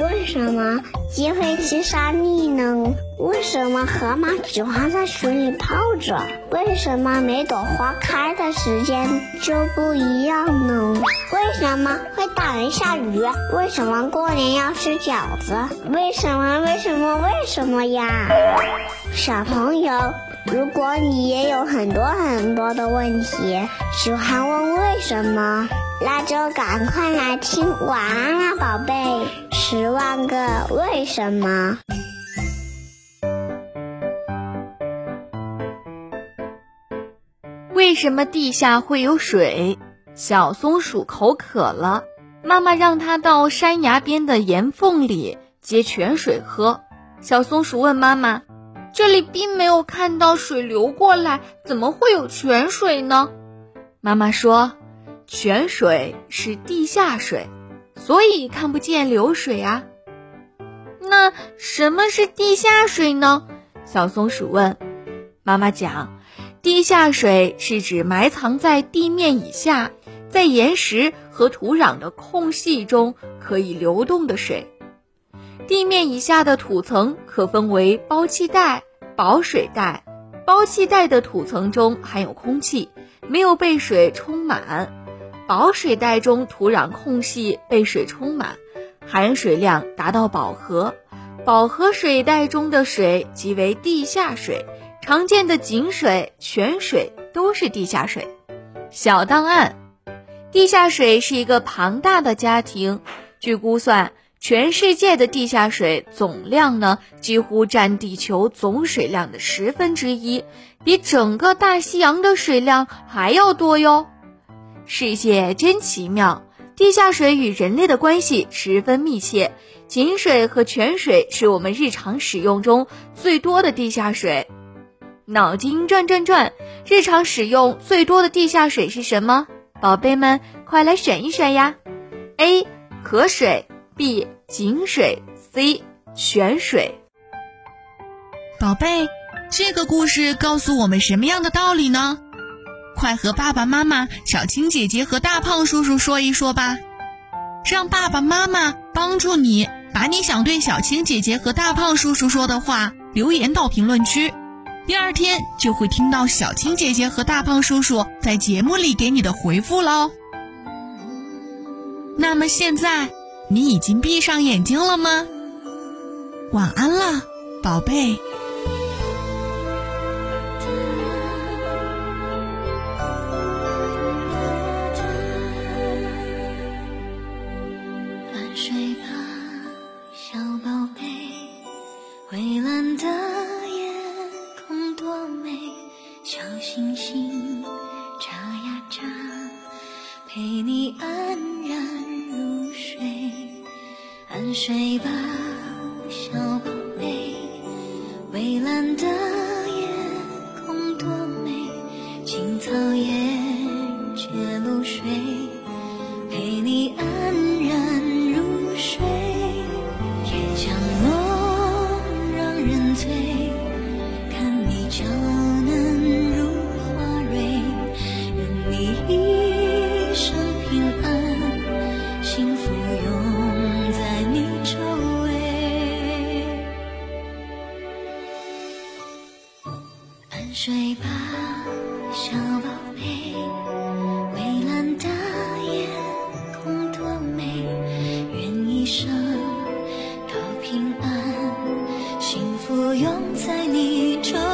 为什么鸡会吃沙粒呢？为什么河马喜欢在水里泡着？为什么每朵花开的时间就不一样呢？为什么会打雷下雨？为什么过年要吃饺子？为什么？为什么？为什么呀？小朋友，如果你也有很多很多的问题，喜欢问为什么？那就赶快来听《晚安啊，宝贝》，十万个为什么。为什么地下会有水？小松鼠口渴了，妈妈让它到山崖边的岩缝里接泉水喝。小松鼠问妈妈：“这里并没有看到水流过来，怎么会有泉水呢？”妈妈说。泉水是地下水，所以看不见流水啊。那什么是地下水呢？小松鼠问。妈妈讲，地下水是指埋藏在地面以下，在岩石和土壤的空隙中可以流动的水。地面以下的土层可分为包气带、保水带。包气带的土层中含有空气，没有被水充满。保水带中土壤空隙被水充满，含水量达到饱和。饱和水带中的水即为地下水，常见的井水、泉水都是地下水。小档案：地下水是一个庞大的家庭。据估算，全世界的地下水总量呢，几乎占地球总水量的十分之一，比整个大西洋的水量还要多哟。世界真奇妙，地下水与人类的关系十分密切。井水和泉水是我们日常使用中最多的地下水。脑筋转转转，日常使用最多的地下水是什么？宝贝们，快来选一选呀！A. 河水 B. 井水 C. 泉水。宝贝，这个故事告诉我们什么样的道理呢？快和爸爸妈妈、小青姐姐和大胖叔叔说一说吧，让爸爸妈妈帮助你把你想对小青姐姐和大胖叔叔说的话留言到评论区，第二天就会听到小青姐姐和大胖叔叔在节目里给你的回复喽。那么现在你已经闭上眼睛了吗？晚安了，宝贝。蔚蓝的夜空多美，小星星眨呀眨，陪你安然入睡。安睡吧，小宝贝。蔚蓝的醉，看你娇嫩如花蕊，愿你一生平安，幸福永在你周围。安睡吧，小宝贝，蔚蓝的夜空多美，愿一生都平安。不用在你周围。